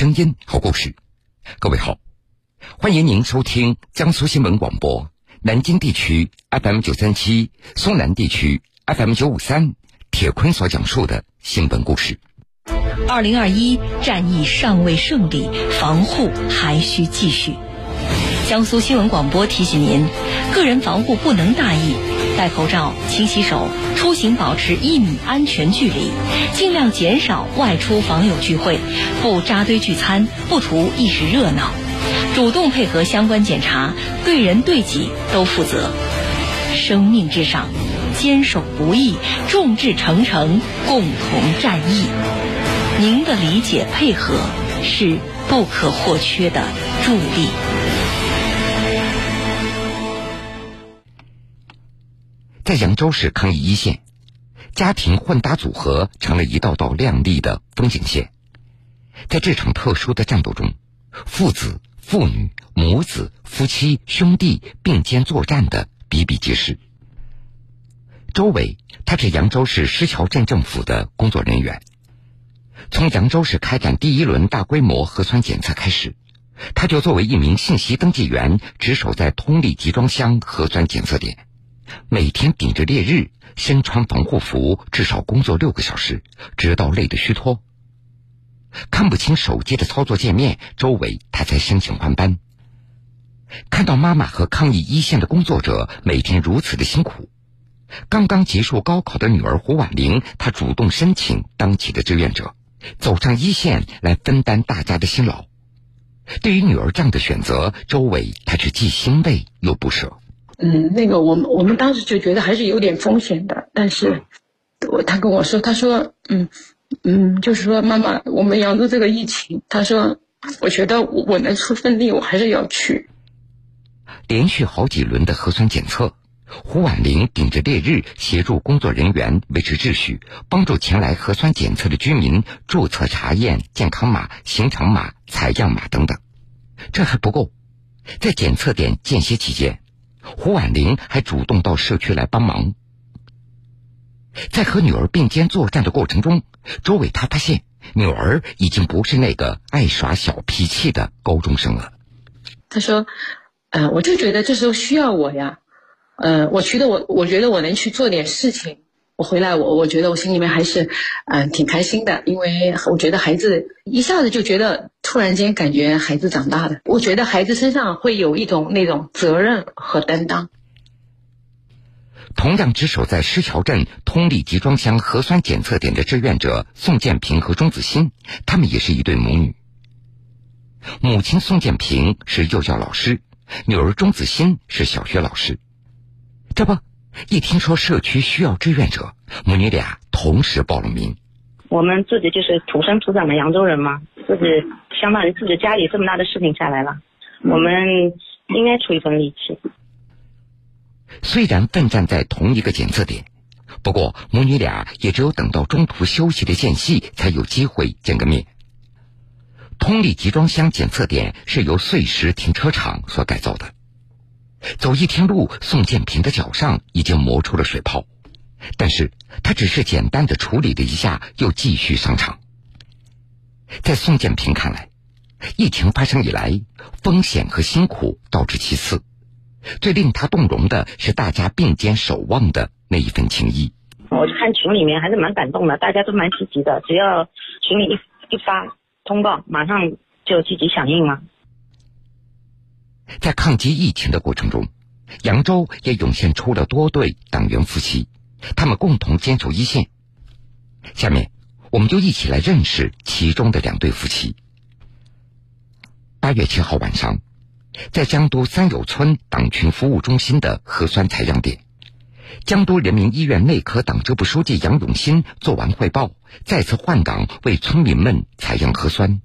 声音，好故事。各位好，欢迎您收听江苏新闻广播南京地区 FM 九三七、松南地区 FM 九五三。铁坤所讲述的新闻故事。二零二一战役尚未胜利，防护还需继续。江苏新闻广播提醒您：个人防护不能大意，戴口罩、勤洗手，出行保持一米安全距离，尽量减少外出访友聚会，不扎堆聚餐，不图一时热闹，主动配合相关检查，对人对己都负责。生命至上，坚守不易，众志成城，共同战役。您的理解配合是不可或缺的助力。在扬州市抗疫一线，家庭混搭组合成了一道道亮丽的风景线。在这场特殊的战斗中，父子、父女、母子、夫妻、兄弟并肩作战的比比皆是。周伟，他是扬州市施桥镇政府的工作人员。从扬州市开展第一轮大规模核酸检测开始，他就作为一名信息登记员，值守在通力集装箱核酸检测点。每天顶着烈日，身穿防护服，至少工作六个小时，直到累得虚脱。看不清手机的操作界面，周围他才申请换班。看到妈妈和抗疫一线的工作者每天如此的辛苦，刚刚结束高考的女儿胡婉玲，她主动申请当起的志愿者，走上一线来分担大家的辛劳。对于女儿这样的选择，周伟他是既欣慰又不舍。嗯，那个我们我们当时就觉得还是有点风险的，但是，我他跟我说，他说，嗯嗯，就是说妈妈，我们扬州这个疫情，他说，我觉得我能出份力，我还是要去。连续好几轮的核酸检测，胡婉玲顶着烈日协助工作人员维持秩序，帮助前来核酸检测的居民注册查验健康码、行程码、采样码等等。这还不够，在检测点间歇期间。胡婉玲还主动到社区来帮忙，在和女儿并肩作战的过程中，周伟他发现女儿已经不是那个爱耍小脾气的高中生了。他说：“呃，我就觉得这时候需要我呀，呃，我觉得我我觉得我能去做点事情。”我回来，我我觉得我心里面还是，嗯，挺开心的，因为我觉得孩子一下子就觉得突然间感觉孩子长大了，我觉得孩子身上会有一种那种责任和担当。同样值守在施桥镇通力集装箱核酸检测点的志愿者宋建平和钟子欣，他们也是一对母女。母亲宋建平是幼教老师，女儿钟子欣是小学老师，这不。一听说社区需要志愿者，母女俩同时报了名。我们自己就是土生土长的扬州人嘛，自己相当于自己家里这么大的事情下来了，我们应该出一份力气。虽然奋战在同一个检测点，不过母女俩也只有等到中途休息的间隙，才有机会见个面。通力集装箱检测点是由碎石停车场所改造的。走一天路，宋建平的脚上已经磨出了水泡，但是他只是简单的处理了一下，又继续上场。在宋建平看来，疫情发生以来，风险和辛苦倒至其次，最令他动容的是大家并肩守望的那一份情谊。我看群里面还是蛮感动的，大家都蛮积极的，只要群里一一发通报，马上就积极响应了。在抗击疫情的过程中，扬州也涌现出了多对党员夫妻，他们共同坚守一线。下面，我们就一起来认识其中的两对夫妻。八月七号晚上，在江都三友村党群服务中心的核酸采样点，江都人民医院内科党支部书记杨永新做完汇报，再次换岗为村民们采样核酸。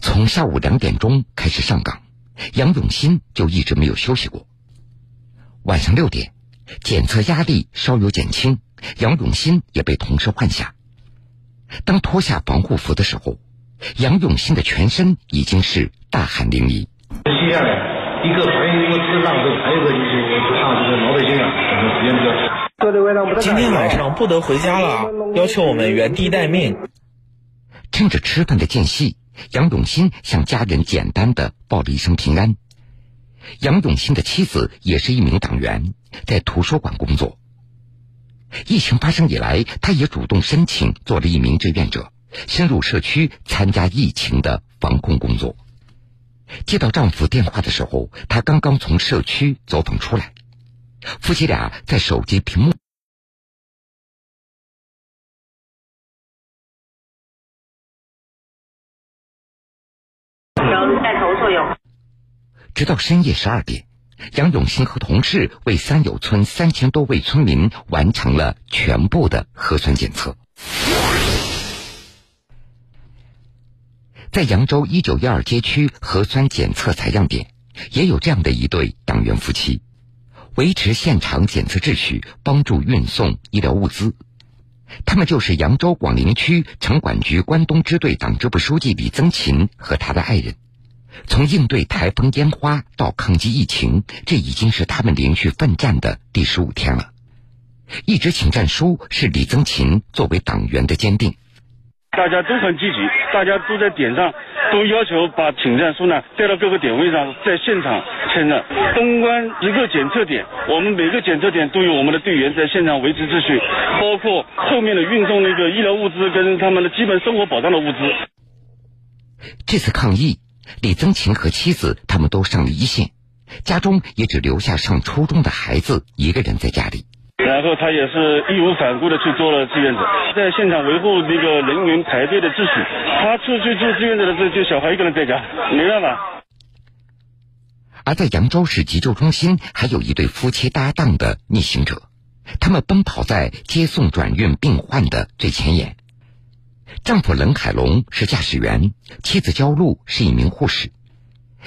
从下午两点钟开始上岗。杨永新就一直没有休息过。晚上六点，检测压力稍有减轻，杨永新也被同事换下。当脱下防护服的时候，杨永新的全身已经是大汗淋漓。接下来，一个还有一个就是这个啊，时间比较长。今天晚上不得回家了，要求我们原地待命。趁着吃饭的间隙。杨永新向家人简单的报了一声平安。杨永新的妻子也是一名党员，在图书馆工作。疫情发生以来，她也主动申请做了一名志愿者，深入社区参加疫情的防控工作。接到丈夫电话的时候，她刚刚从社区走访出来，夫妻俩在手机屏幕。带头作用。直到深夜十二点，杨永新和同事为三友村三千多位村民完成了全部的核酸检测。在扬州一九一二街区核酸检测采样点，也有这样的一对党员夫妻，维持现场检测秩序，帮助运送医疗物资。他们就是扬州广陵区城管局关东支队党支部书记李增勤和他的爱人。从应对台风烟花到抗击疫情，这已经是他们连续奋战的第十五天了。一纸请战书是李增勤作为党员的坚定。大家都很积极，大家都在点上，都要求把请战书呢带到各个点位上，在现场签了。东关一个检测点，我们每个检测点都有我们的队员在现场维持秩序，包括后面的运送那个医疗物资跟他们的基本生活保障的物资。这次抗疫。李增琴和妻子他们都上了一线，家中也只留下上初中的孩子一个人在家里。然后他也是义无反顾的去做了志愿者，在现场维护那个人员排队的秩序。他出去做志愿者的时候，就小孩一个人在家，没办法。而在扬州市急救中心，还有一对夫妻搭档的逆行者，他们奔跑在接送转运病患的最前沿。丈夫冷海龙是驾驶员，妻子焦露是一名护士。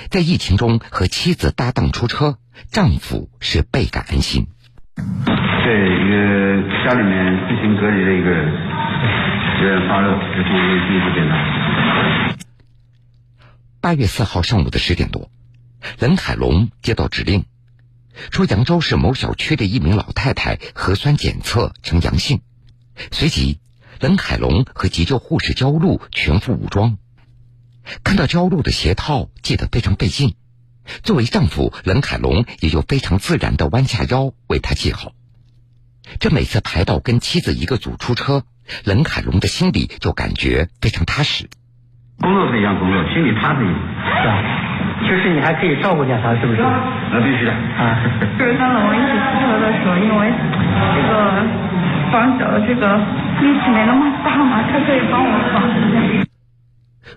在疫情中和妻子搭档出车，丈夫是倍感安心。对一个家里面自行隔离的一个人，有点发热，这是一个第一次检查。八月四号上午的十点多，冷海龙接到指令，说扬州市某小区的一名老太太核酸检测呈阳性，随即。冷凯龙和急救护士焦露全副武装，看到焦露的鞋套系得非常费劲，作为丈夫，冷凯龙也就非常自然地弯下腰为她系好。这每次排到跟妻子一个组出车，冷凯龙的心里就感觉非常踏实。工作是一样工作，心里踏实一点。是啊，其实你还可以照顾一下他，是不是？那必须的啊。就是他老我一起出车的时候，因为这个。绑脚这个力气没那么大嘛，他可以帮我绑。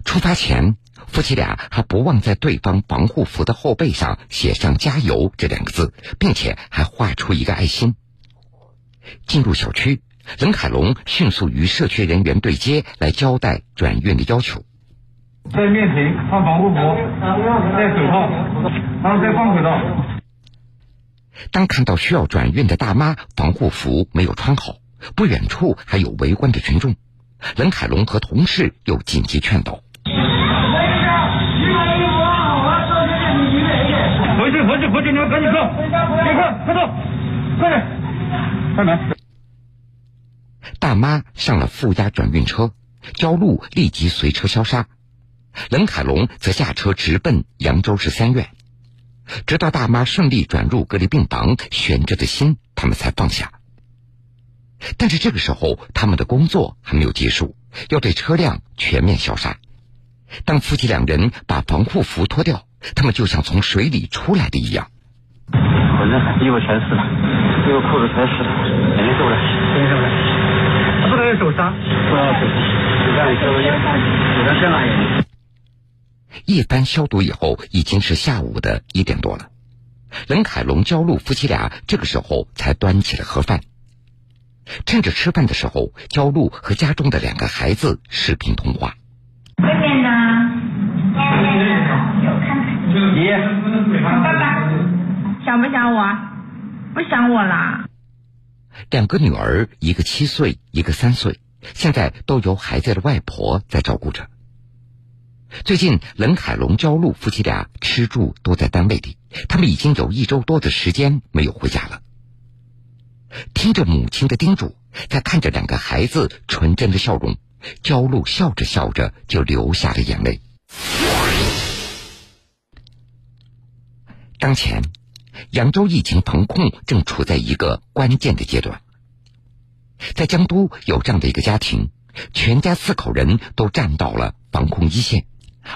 出发前，夫妻俩还不忘在对方防护服的后背上写上“加油”这两个字，并且还画出一个爱心。进入小区，冷凯龙迅速与社区人员对接，来交代转运的要求。戴面屏，穿防护服，戴手套，然后再放口罩。当看到需要转运的大妈防护服没有穿好。不远处还有围观的群众，冷凯龙和同事又紧急劝导：“回去，回去，回去！你们赶紧走，别看，快走，快点，开门。”大妈上了负压转运车，焦露立即随车消杀，冷凯龙则下车直奔扬州市三院。直到大妈顺利转入隔离病房，悬着的心他们才放下。但是这个时候，他们的工作还没有结束，要对车辆全面消杀。当夫妻两人把防护服脱掉，他们就像从水里出来的一样。浑身衣服全湿了，衣服裤子全湿了，肯定受不了，肯定受不了。不能用手伤，不能有手一番消毒以后，已经是下午的一点多了。冷凯龙、焦露夫妻俩这个时候才端起了盒饭。趁着吃饭的时候，焦露和家中的两个孩子视频通话。外面呢？有看。爷爷。爸爸，想不想我？不想我啦。两个女儿，一个七岁，一个三岁，现在都由孩子的外婆在照顾着。最近，冷海龙、焦露夫妻俩吃住都在单位里，他们已经有一周多的时间没有回家了。听着母亲的叮嘱，再看着两个孩子纯真的笑容，焦露笑着笑着就流下了眼泪。当前，扬州疫情防控正处在一个关键的阶段。在江都有这样的一个家庭，全家四口人都站到了防控一线，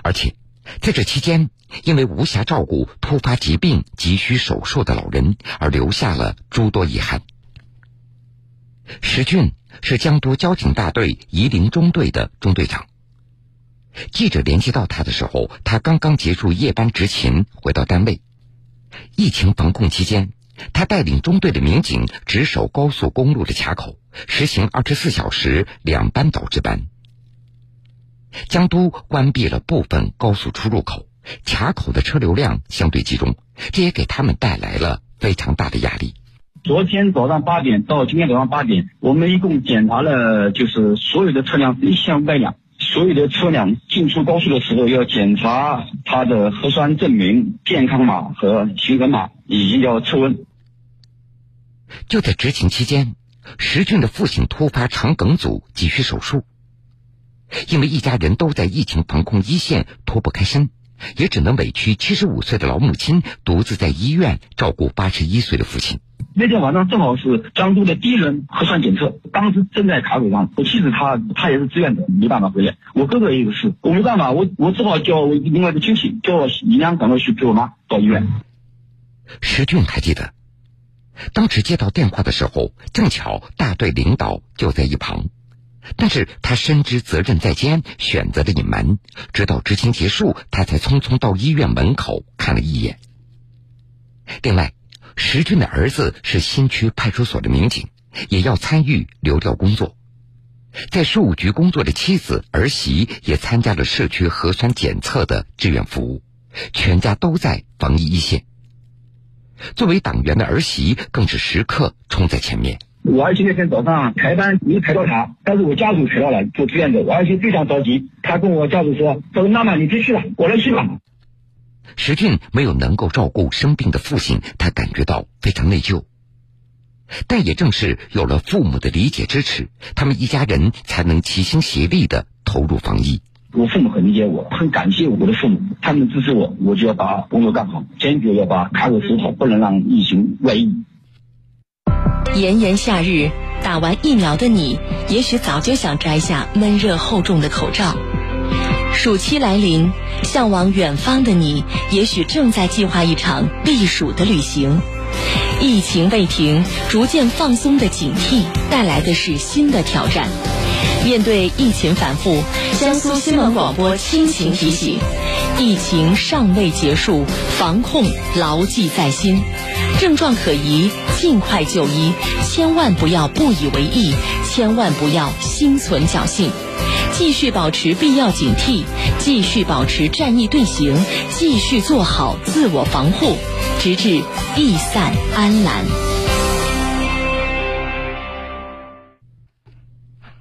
而且在这期间，因为无暇照顾突发疾病急需手术的老人，而留下了诸多遗憾。石俊是江都交警大队夷陵中队的中队长。记者联系到他的时候，他刚刚结束夜班执勤，回到单位。疫情防控期间，他带领中队的民警值守高速公路的卡口，实行二十四小时两班倒值班。江都关闭了部分高速出入口，卡口的车流量相对集中，这也给他们带来了非常大的压力。昨天早上八点到今天早上八点，我们一共检查了，就是所有的车辆一千五百辆。所有的车辆进出高速的时候，要检查他的核酸证明、健康码和行程码，以及要测温。就在执勤期间，石俊的父亲突发肠梗阻，急需手术。因为一家人都在疫情防控一线脱不开身，也只能委屈七十五岁的老母亲独自在医院照顾八十一岁的父亲。那天晚上正好是江都的第一轮核酸检测，当时正在卡口上。我妻子她她也是志愿者，没办法回来。我哥哥也有事，我没办法，我我只好叫另外的亲戚叫姨娘赶快去陪我妈到医院。石俊还记得，当时接到电话的时候，正巧大队领导就在一旁，但是他深知责任在肩，选择了隐瞒。直到执勤结束，他才匆匆到医院门口看了一眼。另外。石俊的儿子是新区派出所的民警，也要参与流调工作。在税务局工作的妻子儿媳也参加了社区核酸检测的志愿服务，全家都在防疫一线。作为党员的儿媳更是时刻冲在前面。我儿媳那天早上排班没排到他，但是我家属排到了做志愿者。我儿媳非常着急，他跟我家属说：“他说妈妈你别去了，我来去吧。”石俊没有能够照顾生病的父亲，他感觉到非常内疚。但也正是有了父母的理解支持，他们一家人才能齐心协力的投入防疫。我父母很理解我，很感谢我的父母，他们支持我，我就要把工作干好，坚决要把卡口守好，不能让疫情外溢。炎炎夏日，打完疫苗的你，也许早就想摘下闷热厚重的口罩。暑期来临，向往远方的你，也许正在计划一场避暑的旅行。疫情未停，逐渐放松的警惕带来的是新的挑战。面对疫情反复，江苏新闻广播亲情提醒：疫情尚未结束，防控牢记在心。症状可疑，尽快就医，千万不要不以为意，千万不要心存侥幸。继续保持必要警惕，继续保持战役队形，继续做好自我防护，直至疫散安澜。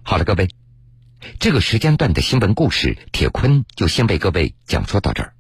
好了，各位，这个时间段的新闻故事，铁坤就先为各位讲述到这儿。